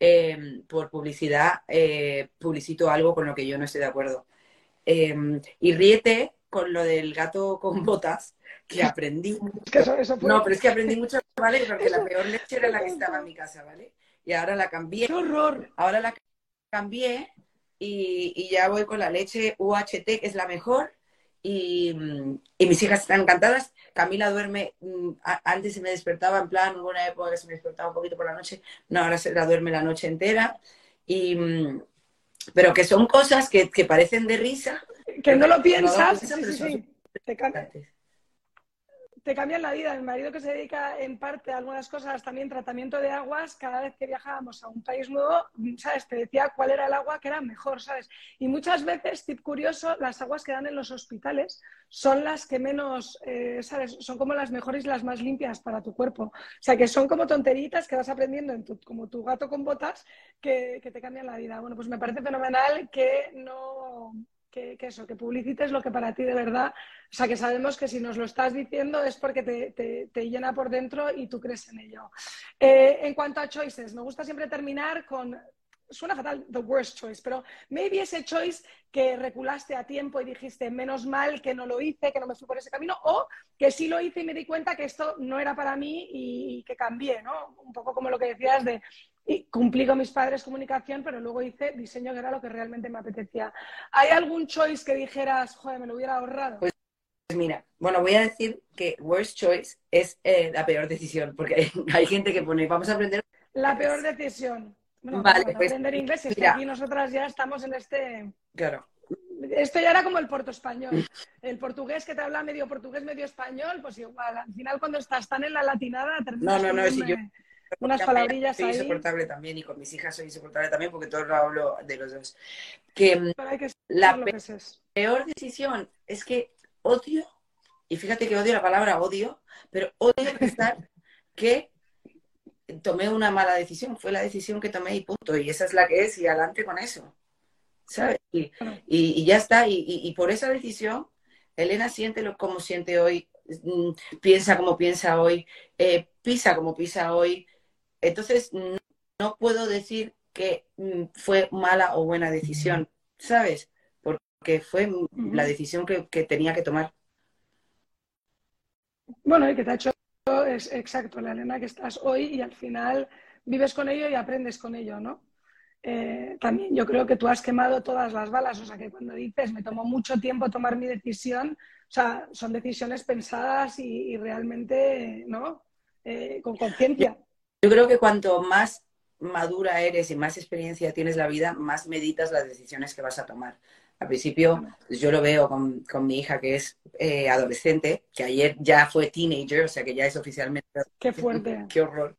eh, por publicidad eh, publicito algo con lo que yo no estoy de acuerdo. Eh, y ríete con lo del gato con botas, que aprendí. No, pero es que aprendí mucho, ¿vale? Porque la peor leche era la que estaba en mi casa, ¿vale? Y ahora la cambié. ¡Qué horror! Ahora la cambié y, y ya voy con la leche UHT, que es la mejor. Y, y, mis hijas están encantadas. Camila duerme, mm, antes se me despertaba en plan, hubo una época que se me despertaba un poquito por la noche, no, ahora se la duerme la noche entera. Y, mm, pero que son cosas que, que parecen de risa. Que no lo piensas, sí, sí, sí. Te te cambian la vida. Mi marido que se dedica en parte a algunas cosas, también tratamiento de aguas, cada vez que viajábamos a un país nuevo, ¿sabes? Te decía cuál era el agua que era mejor, ¿sabes? Y muchas veces, tip curioso, las aguas que dan en los hospitales son las que menos, eh, ¿sabes? Son como las mejores y las más limpias para tu cuerpo. O sea, que son como tonteritas que vas aprendiendo en tu, como tu gato con botas que, que te cambian la vida. Bueno, pues me parece fenomenal que no que, eso, que publicites lo que para ti de verdad, o sea, que sabemos que si nos lo estás diciendo es porque te, llena por dentro y tú crees en ello. Eh, en cuanto a choices, me gusta siempre terminar con, suena fatal, the worst choice, pero maybe ese choice que reculaste a tiempo y dijiste, menos mal que no lo hice, que no me fui por ese camino, o que sí lo hice y me di cuenta que esto no era para mí y que cambié, ¿no? Un poco como lo que decías de y cumplí con mis padres comunicación, pero luego hice diseño que era lo que realmente me apetecía. ¿Hay algún choice que dijeras, joder, me lo hubiera ahorrado? Pues mira, bueno, voy a decir que worst choice es eh, la peor decisión, porque hay, gente que pone, vamos a aprender... La peor decisión. Bueno, vale, vamos a pues, aprender inglés, es que aquí nosotras ya estamos en este... Claro. Esto ya era como el porto español. El portugués que te habla medio portugués, medio español, pues igual. Al final, cuando estás tan en la latinada, No, no, no, es yo unas palabrillas soy insoportable también y con mis hijas soy insoportable también porque todo lo hablo de los dos. Que, mm, la peor decisión es que odio, y fíjate que odio la palabra odio, pero odio pensar que tomé una mala decisión. Fue la decisión que tomé y punto. Y esa es la que es y adelante con eso. ¿Sabes? Y, y, ya está. Y, y, por esa decisión, Elena siente lo como siente hoy, mm, piensa como piensa hoy, eh, pisa como pisa hoy, entonces, no puedo decir que mm, fue mala o buena decisión, ¿sabes? Porque fue la decisión que, tenía que tomar. Bueno, y que te ha hecho es exacto, la Elena que estás hoy y al final vives con ello y aprendes con ello, ¿no? Eh, también yo creo que tú has quemado todas las balas, o sea que cuando dices me tomó mucho tiempo tomar mi decisión, o sea, son decisiones pensadas y, realmente, ¿no? Eh, con conciencia. Yo creo que cuanto más madura eres y más experiencia tienes la vida, más meditas las decisiones que vas a tomar. Al principio, pues, yo lo veo con, mi hija que es eh, adolescente, que ayer ya fue teenager, o sea que ya es oficialmente. Qué fuerte. Qué horror.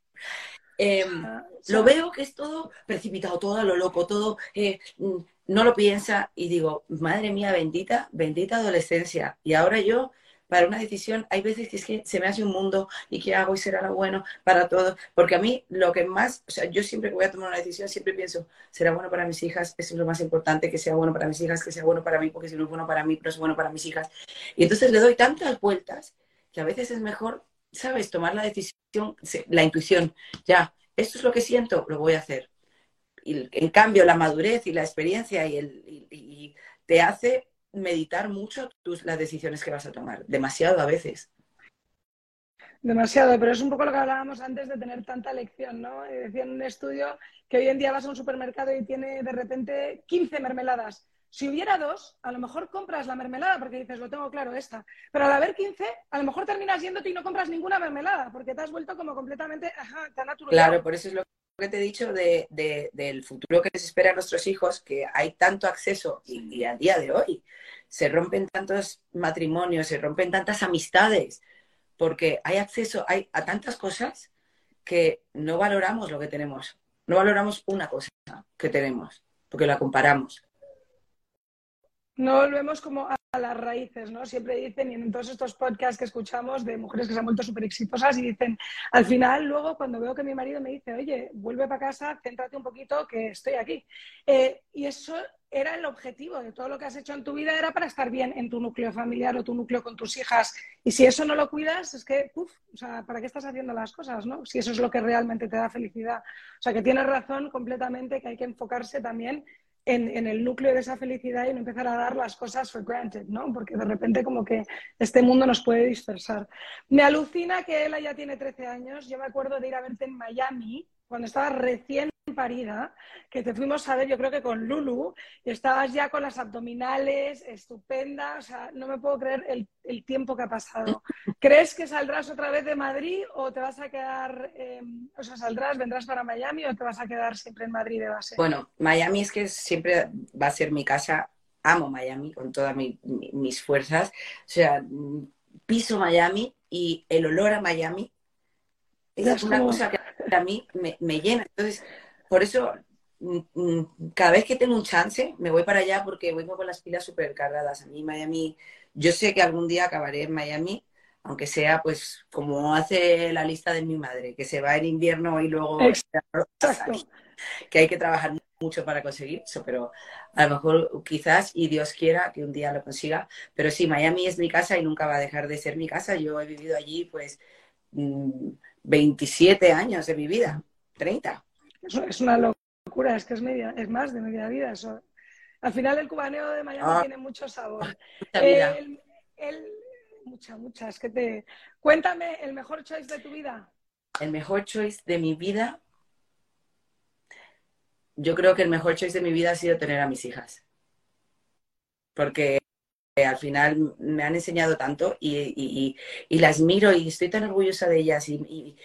Em, ah, lo veo que es todo precipitado, todo a lo loco, todo eh, mm, no lo piensa y digo, madre mía, bendita, bendita adolescencia. Y ahora yo para una decisión, hay veces que se me hace un mundo y qué hago y será lo bueno para todos. Porque a mí lo que más, o sea, yo siempre que voy a tomar una decisión, siempre pienso, será bueno para mis hijas, eso es lo más importante, que sea bueno para mis hijas, que sea bueno para mí, porque si no es bueno para mí, no es bueno para mis hijas. Y entonces le doy tantas vueltas que a veces es mejor, ¿sabes?, tomar la decisión, la intuición, ya, esto es lo que siento, lo voy a hacer. Y en cambio, la madurez y la experiencia y, el, te hace meditar mucho tus, las decisiones que vas a tomar, demasiado a veces. Demasiado, pero es un poco lo que hablábamos antes de tener tanta lección, ¿no? Decía en un estudio que hoy en día vas a un supermercado y tiene de repente 15 mermeladas. Si hubiera dos, a lo mejor compras la mermelada porque dices, lo tengo claro, esta. Pero al haber 15, a lo mejor terminas yéndote y no compras ninguna mermelada porque te has vuelto como completamente ajá, tan natural. Claro, por eso es lo que te he dicho de, del futuro que les espera a nuestros hijos, que hay tanto acceso y, a día de hoy se rompen tantos matrimonios, se rompen tantas amistades, porque hay acceso hay, a tantas cosas que no valoramos lo que tenemos. No valoramos una cosa que tenemos, porque la comparamos. No volvemos como a las raíces, ¿no? Siempre dicen, y en todos estos podcasts que escuchamos de mujeres que se han vuelto súper exitosas y dicen, al final, luego cuando veo que mi marido me dice, oye, vuelve para casa, céntrate un poquito que estoy aquí. Eh, y eso era el objetivo de todo lo que has hecho en tu vida, era para estar bien en tu núcleo familiar o tu núcleo con tus hijas. Y si eso no lo cuidas, es que, uff, o sea, ¿para qué estás haciendo las cosas, no? Si eso es lo que realmente te da felicidad. O sea, que tienes razón completamente que hay que enfocarse también en, en, el núcleo de esa felicidad y no empezar a dar las cosas for granted, ¿no? Porque de repente como que este mundo nos puede dispersar. Me alucina que ella ya tiene 13 años. Yo me acuerdo de ir a verte en Miami cuando estaba recién parida, que te fuimos a ver, yo creo que con Lulu, y estabas ya con las abdominales, estupenda, o sea, no me puedo creer el, el tiempo que ha pasado. ¿Crees que saldrás otra vez de Madrid o te vas a quedar, eh, o sea, saldrás, vendrás para Miami o te vas a quedar siempre en Madrid de base? Bueno, Miami es que siempre va a ser mi casa, amo Miami con todas mi, mi, mis fuerzas, o sea, piso Miami y el olor a Miami es una cosa que a mí me, me llena. Entonces, por eso, mm, mm, cada vez que tengo un chance, me voy para allá porque voy con las pilas súper cargadas. A mí, Miami, yo sé que algún día acabaré en Miami, aunque sea pues como hace la lista de mi madre, que se va en invierno y luego Exacto. que hay que trabajar mucho para conseguir eso, pero a lo mejor quizás, y Dios quiera que un día lo consiga, pero sí, Miami es mi casa y nunca va a dejar de ser mi casa. Yo he vivido allí pues 27 años de mi vida, 30. Eso es una locura, es que es media, es más de media vida. Eso. Al final el cubaneo de Miami ah, tiene mucho sabor. Mucha vida. El, el, mucha, mucha. Es que te. Cuéntame el mejor choice de tu vida. El mejor choice de mi vida. Yo creo que el mejor choice de mi vida ha sido tener a mis hijas. Porque al final me han enseñado tanto y, las miro y estoy tan orgullosa de ellas y,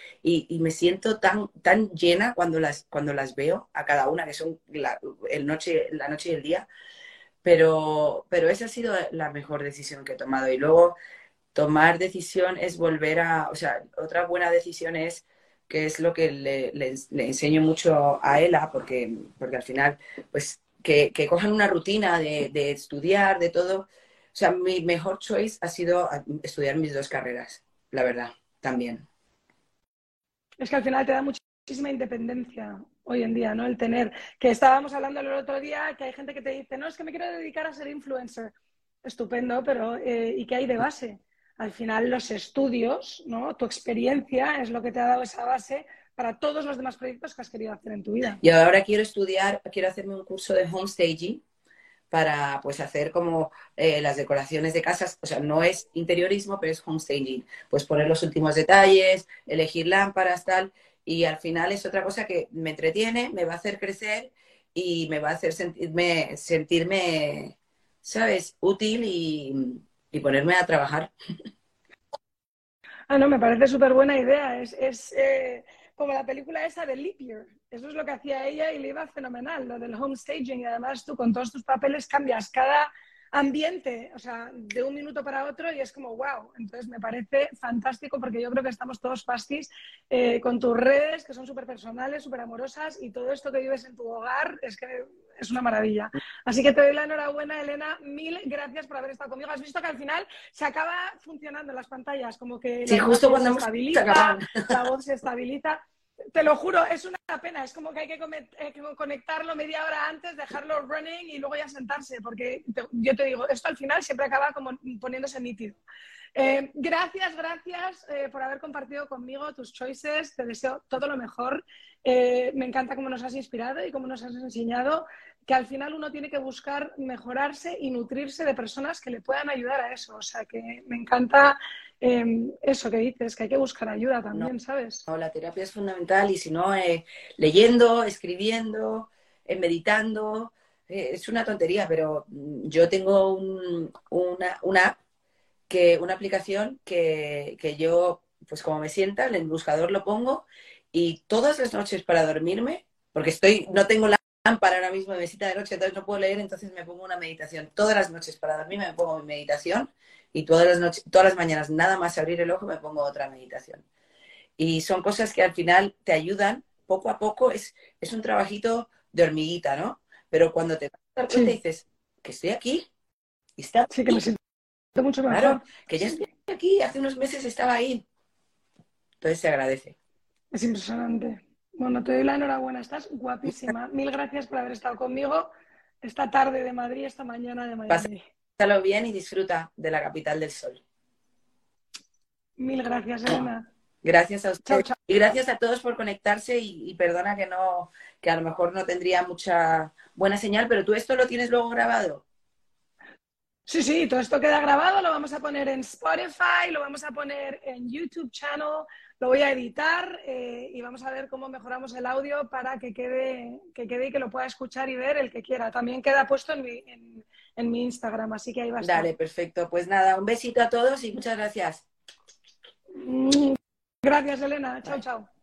me siento tan, tan llena cuando las, cuando las veo a cada una, que son la, el noche, la noche y el día. Pero, pero esa ha sido la mejor decisión que he tomado. Y luego tomar decisión es volver a, o sea, otra buena decisión es que es lo que le, enseño mucho a Ela, porque, porque al final, pues, que, cojan una rutina de estudiar, de todo, o sea, mi mejor choice ha sido estudiar mis dos carreras, la verdad, también. Es que al final te da muchísima independencia hoy en día, ¿no? El tener, que estábamos hablando el otro día, que hay gente que te dice, no, es que me quiero dedicar a ser influencer. Estupendo, pero eh, ¿y qué hay de base? Al final los estudios, ¿no? Tu experiencia es lo que te ha dado esa base para todos los demás proyectos que has querido hacer en tu vida. Y ahora quiero estudiar, quiero hacerme un curso de homestaging para pues hacer como eh, las decoraciones de casas, o sea, no es interiorismo, pero es homestaging, pues poner los últimos detalles, elegir lámparas, tal, y al final es otra cosa que me entretiene, me va a hacer crecer y me va a hacer sentirme, sentirme ¿sabes?, útil y, y ponerme a trabajar. Ah, no, me parece súper buena idea. Es, es eh, como la película esa de Leap Year. Eso es lo que hacía ella y le iba fenomenal, lo del home staging. Y además tú con todos tus papeles cambias cada ambiente, o sea, de un minuto para otro y es como, wow. Entonces me parece fantástico porque yo creo que estamos todos fastis eh, con tus redes, que son súper personales, súper amorosas y todo esto que vives en tu hogar es que es una maravilla. Así que te doy la enhorabuena, Elena. Mil gracias por haber estado conmigo. Has visto que al final se acaba funcionando en las pantallas, como que sí, justo cuando se estabiliza, la voz se estabiliza te lo juro, es una pena. Es como que hay que eh, conectarlo media hora antes, dejarlo running y luego ya sentarse, porque yo te digo, esto al final siempre acaba como poniéndose nítido. Eh, gracias, gracias eh, por haber compartido conmigo tus choices. Te deseo todo lo mejor. Me encanta cómo nos has inspirado y cómo nos has enseñado que al final uno tiene que buscar mejorarse y nutrirse de personas que le puedan ayudar a eso. O sea, que me encanta eh, eso que dices, que hay que buscar ayuda también, no, ¿sabes? No, la terapia es fundamental y si no, eh, leyendo, escribiendo, eh, meditando, eh, es una tontería, pero yo tengo un, una, una, que, una aplicación que, que yo, pues como me sienta, en el buscador lo pongo y todas las noches para dormirme, porque estoy, no tengo la lámpara ahora mismo de visita de noche, entonces no puedo leer, entonces me pongo una meditación. Todas las noches para dormirme me pongo mi meditación y todas las noches, todas las mañanas, nada más abrir el ojo, me pongo otra meditación. Y son cosas que al final te ayudan poco a poco, es, es un trabajito de hormiguita, ¿no? Pero cuando te das cuenta sí. dices, que estoy aquí, y está Sí, que me siento mucho mejor. Claro, que ya estoy aquí, hace unos meses estaba ahí. Entonces se agradece. Es impresionante. Bueno, te doy la enhorabuena, estás guapísima. Mil gracias por haber estado conmigo. esta tarde de Madrid, esta mañana de Miami. Pásalo bien y disfruta de la capital del sol. Mil gracias, Elena. Gracias a usted. Y gracias a todos por conectarse y, y, perdona que no, que a lo mejor no tendría mucha buena señal, pero tú esto lo tienes luego grabado. Sí, sí, todo esto queda grabado, lo vamos a poner en Spotify, lo vamos a poner en YouTube Channel, lo voy a editar eh, y vamos a ver cómo mejoramos el audio para que quede, que quede y que lo pueda escuchar y ver el que quiera. También queda puesto en mi, en, en mi Instagram, así que ahí va a estar. Dale, perfecto. Pues nada, un besito a todos y muchas gracias. Gracias, Elena. Chao, chao.